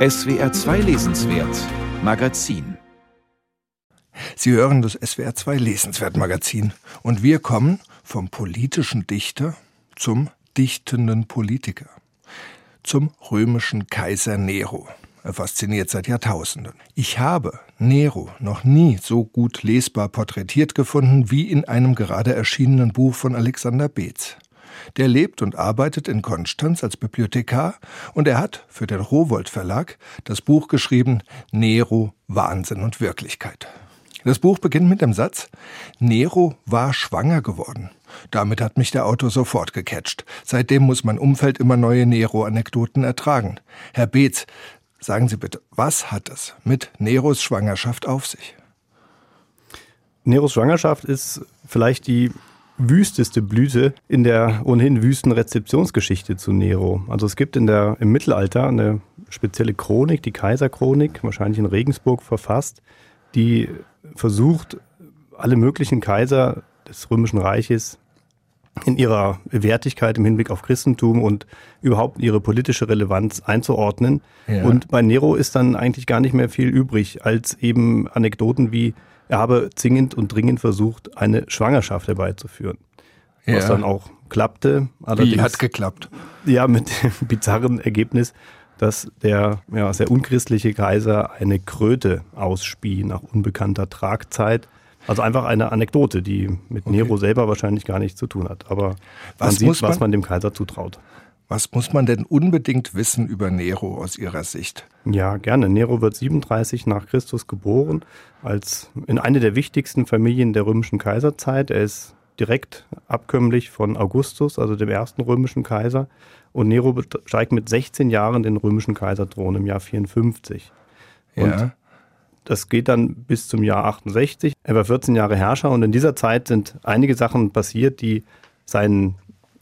SWR 2 Lesenswert Magazin Sie hören das SWR 2 Lesenswert Magazin und wir kommen vom politischen Dichter zum dichtenden Politiker, zum römischen Kaiser Nero. Er fasziniert seit Jahrtausenden. Ich habe Nero noch nie so gut lesbar porträtiert gefunden wie in einem gerade erschienenen Buch von Alexander Beetz. Der lebt und arbeitet in Konstanz als Bibliothekar und er hat für den Rowold Verlag das Buch geschrieben Nero, Wahnsinn und Wirklichkeit. Das Buch beginnt mit dem Satz Nero war schwanger geworden. Damit hat mich der Autor sofort gecatcht. Seitdem muss mein Umfeld immer neue Nero-Anekdoten ertragen. Herr Beetz, sagen Sie bitte, was hat es mit Neros Schwangerschaft auf sich? Neros Schwangerschaft ist vielleicht die wüsteste Blüte in der ohnehin wüsten Rezeptionsgeschichte zu Nero. Also es gibt in der, im Mittelalter eine spezielle Chronik, die Kaiserchronik, wahrscheinlich in Regensburg verfasst, die versucht, alle möglichen Kaiser des Römischen Reiches in ihrer Wertigkeit im Hinblick auf Christentum und überhaupt ihre politische Relevanz einzuordnen. Ja. Und bei Nero ist dann eigentlich gar nicht mehr viel übrig, als eben Anekdoten wie, er habe zwingend und dringend versucht, eine Schwangerschaft herbeizuführen. Ja. Was dann auch klappte. Allerdings, Wie hat geklappt? Ja, mit dem bizarren Ergebnis, dass der ja, sehr unchristliche Kaiser eine Kröte ausspie nach unbekannter Tragzeit. Also einfach eine Anekdote, die mit okay. Nero selber wahrscheinlich gar nichts zu tun hat. Aber was man sieht, man, was man dem Kaiser zutraut. Was muss man denn unbedingt wissen über Nero aus Ihrer Sicht? Ja, gerne. Nero wird 37 nach Christus geboren, als in eine der wichtigsten Familien der römischen Kaiserzeit. Er ist direkt abkömmlich von Augustus, also dem ersten römischen Kaiser. Und Nero steigt mit 16 Jahren den römischen Kaiserthron im Jahr 54. Und ja. das geht dann bis zum Jahr 68. Er war 14 Jahre Herrscher und in dieser Zeit sind einige Sachen passiert, die seinen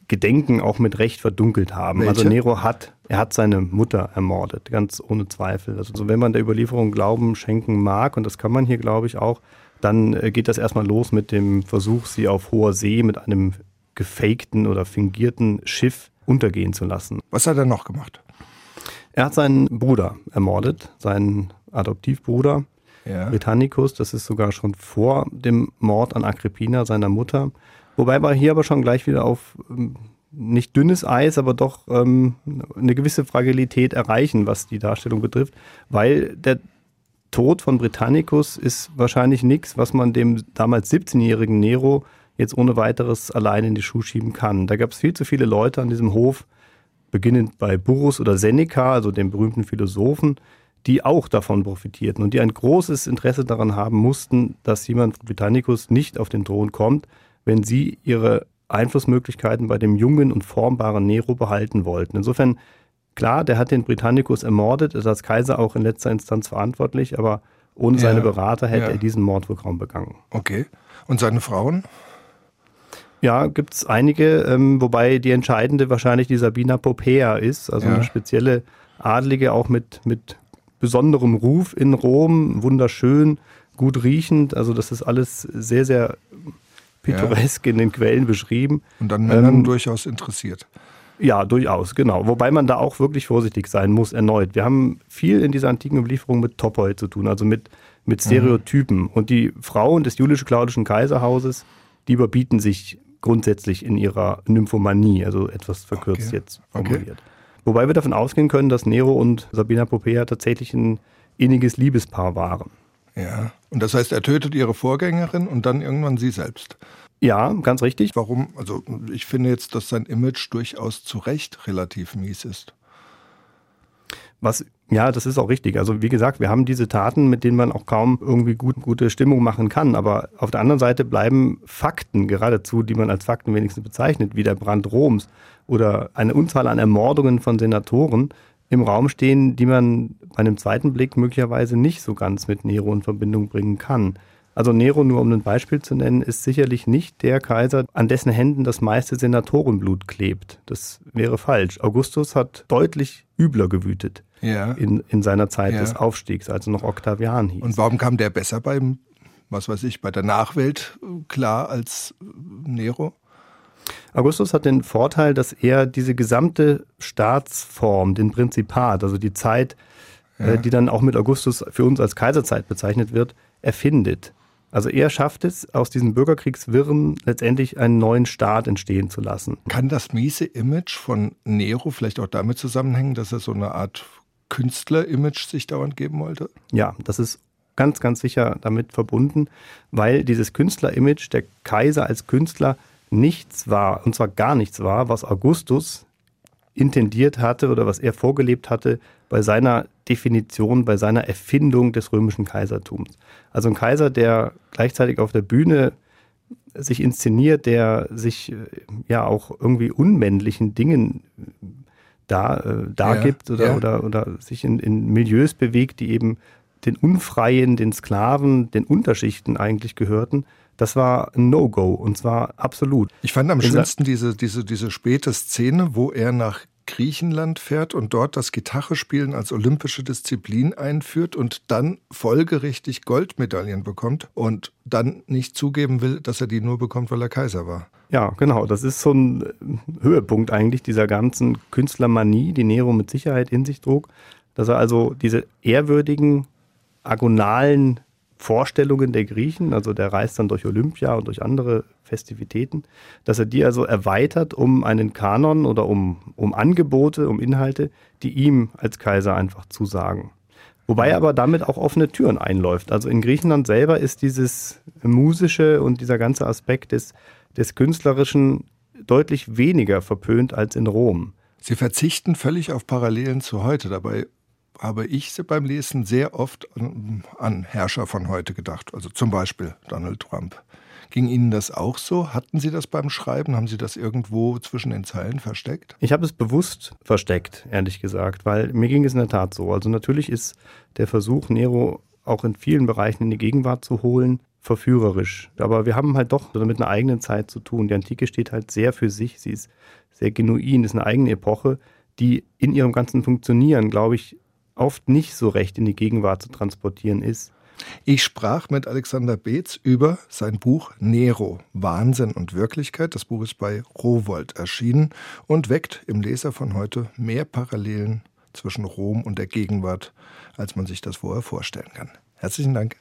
Gedenken auch mit Recht verdunkelt haben. Also Welche? Also Nero hat, er hat seine Mutter ermordet, ganz ohne Zweifel. Also wenn man der Überlieferung Glauben schenken mag, und das kann man hier, glaube ich, auch, dann äh, geht das erstmal los mit dem Versuch, sie auf hoher See mit einem gefakten oder fingierten Schiff untergehen zu lassen. Was hat er noch gemacht? Er hat seinen Bruder ermordet, seinen Adoptivbruder ja. Britannicus. Das ist sogar schon vor dem Mord an Agrippina, seiner Mutter. Wobei wir hier aber schon gleich wieder auf ähm, nicht dünnes Eis, aber doch ähm, eine gewisse Fragilität erreichen, was die Darstellung betrifft, weil der Tod von Britannicus ist wahrscheinlich nichts, was man dem damals 17-jährigen Nero jetzt ohne weiteres allein in die Schuhe schieben kann. Da gab es viel zu viele Leute an diesem Hof, beginnend bei Burrus oder Seneca, also dem berühmten Philosophen, die auch davon profitierten und die ein großes Interesse daran haben mussten, dass jemand Britannicus nicht auf den Thron kommt, wenn sie ihre Einflussmöglichkeiten bei dem jungen und formbaren Nero behalten wollten. Insofern, klar, der hat den Britannicus ermordet, ist als Kaiser auch in letzter Instanz verantwortlich, aber ohne ja, seine Berater hätte ja. er diesen Mord wohl kaum begangen. Okay. Und seine Frauen? Ja, gibt es einige, ähm, wobei die entscheidende wahrscheinlich die Sabina Popea ist, also ja. eine spezielle Adlige, auch mit, mit besonderem Ruf in Rom, wunderschön, gut riechend. Also das ist alles sehr, sehr pittoresk ja. in den Quellen beschrieben. Und dann Männern ähm, durchaus interessiert. Ja, durchaus, genau. Wobei man da auch wirklich vorsichtig sein muss, erneut. Wir haben viel in dieser antiken Überlieferung mit Topoi zu tun, also mit, mit Stereotypen. Mhm. Und die Frauen des julisch-claudischen Kaiserhauses, die überbieten sich grundsätzlich in ihrer Nymphomanie, also etwas verkürzt okay. jetzt formuliert. Okay. Wobei wir davon ausgehen können, dass Nero und Sabina Popea tatsächlich ein inniges Liebespaar waren. Ja, und das heißt, er tötet ihre Vorgängerin und dann irgendwann sie selbst. Ja, ganz richtig. Warum? Also ich finde jetzt, dass sein Image durchaus zu Recht relativ mies ist. Was, ja, das ist auch richtig. Also wie gesagt, wir haben diese Taten, mit denen man auch kaum irgendwie gut, gute Stimmung machen kann. Aber auf der anderen Seite bleiben Fakten geradezu, die man als Fakten wenigstens bezeichnet, wie der Brand Roms oder eine Unzahl an Ermordungen von Senatoren, im Raum stehen, die man bei einem zweiten Blick möglicherweise nicht so ganz mit Nero in Verbindung bringen kann. Also Nero, nur um ein Beispiel zu nennen, ist sicherlich nicht der Kaiser, an dessen Händen das meiste Senatorenblut klebt. Das wäre falsch. Augustus hat deutlich übler gewütet ja. in, in seiner Zeit ja. des Aufstiegs, als er noch Octavian hieß. Und warum kam der besser beim, was weiß ich, bei der Nachwelt klar als Nero? Augustus hat den Vorteil, dass er diese gesamte Staatsform, den Prinzipat, also die Zeit ja. die dann auch mit Augustus für uns als Kaiserzeit bezeichnet wird, erfindet. Also er schafft es, aus diesen Bürgerkriegswirren letztendlich einen neuen Staat entstehen zu lassen. Kann das miese Image von Nero vielleicht auch damit zusammenhängen, dass er so eine Art Künstler-Image sich dauernd geben wollte? Ja, das ist ganz, ganz sicher damit verbunden, weil dieses Künstler-Image, der Kaiser als Künstler, nichts war, und zwar gar nichts war, was Augustus intendiert hatte oder was er vorgelebt hatte bei seiner Definition, bei seiner Erfindung des römischen Kaisertums. Also ein Kaiser, der gleichzeitig auf der Bühne sich inszeniert, der sich äh, ja auch irgendwie unmännlichen Dingen da, äh, dargibt ja, oder, ja. oder, oder sich in, in Milieus bewegt, die eben den Unfreien, den Sklaven, den Unterschichten eigentlich gehörten. Das war ein No-Go und zwar absolut. Ich fand am schönsten diese, diese, diese späte Szene, wo er nach Griechenland fährt und dort das Gitarrespielen als olympische Disziplin einführt und dann folgerichtig Goldmedaillen bekommt und dann nicht zugeben will, dass er die nur bekommt, weil er Kaiser war. Ja, genau. Das ist so ein Höhepunkt eigentlich dieser ganzen Künstlermanie, die Nero mit Sicherheit in sich trug, dass er also diese ehrwürdigen, agonalen Vorstellungen der Griechen, also der reist dann durch Olympia und durch andere Festivitäten, dass er die also erweitert um einen Kanon oder um, um Angebote, um Inhalte, die ihm als Kaiser einfach zusagen. Wobei er aber damit auch offene Türen einläuft. Also in Griechenland selber ist dieses musische und dieser ganze Aspekt des, des künstlerischen deutlich weniger verpönt als in Rom. Sie verzichten völlig auf Parallelen zu heute. Dabei habe ich beim Lesen sehr oft an, an Herrscher von heute gedacht. Also zum Beispiel Donald Trump. Ging Ihnen das auch so? Hatten Sie das beim Schreiben? Haben Sie das irgendwo zwischen den Zeilen versteckt? Ich habe es bewusst versteckt, ehrlich gesagt, weil mir ging es in der Tat so. Also natürlich ist der Versuch, Nero auch in vielen Bereichen in die Gegenwart zu holen, verführerisch. Aber wir haben halt doch mit einer eigenen Zeit zu tun. Die Antike steht halt sehr für sich. Sie ist sehr genuin, ist eine eigene Epoche, die in ihrem ganzen Funktionieren, glaube ich, oft nicht so recht in die Gegenwart zu transportieren ist. Ich sprach mit Alexander Beetz über sein Buch Nero, Wahnsinn und Wirklichkeit. Das Buch ist bei Rowold erschienen und weckt im Leser von heute mehr Parallelen zwischen Rom und der Gegenwart, als man sich das vorher vorstellen kann. Herzlichen Dank.